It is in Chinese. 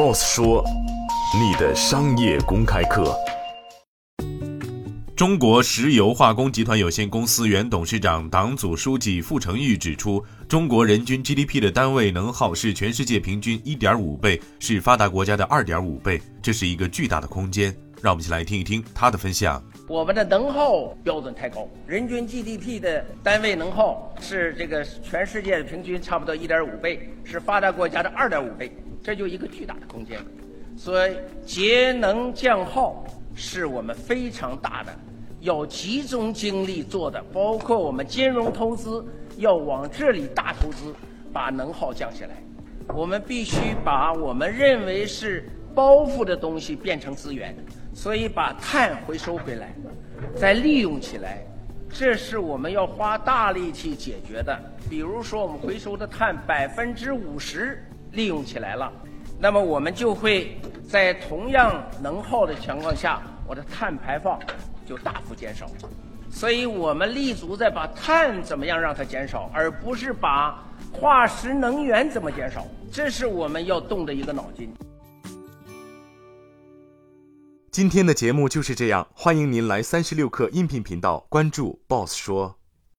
，Boss 说，你的商业公开课。中国石油化工集团有限公司原董事长、党组书记傅成玉指出，中国人均 GDP 的单位能耗是全世界平均1.5倍，是发达国家的2.5倍，这是一个巨大的空间。让我们一起来听一听他的分享。我们的能耗标准太高，人均 GDP 的单位能耗是这个全世界的平均差不多一点五倍，是发达国家的二点五倍，这就一个巨大的空间。所以节能降耗是我们非常大的。要集中精力做的，包括我们金融投资要往这里大投资，把能耗降下来。我们必须把我们认为是包袱的东西变成资源，所以把碳回收回来，再利用起来，这是我们要花大力气解决的。比如说，我们回收的碳百分之五十利用起来了，那么我们就会在同样能耗的情况下，我的碳排放。就大幅减少，所以我们立足在把碳怎么样让它减少，而不是把化石能源怎么减少，这是我们要动的一个脑筋。今天的节目就是这样，欢迎您来三十六课音频频道关注 Boss 说。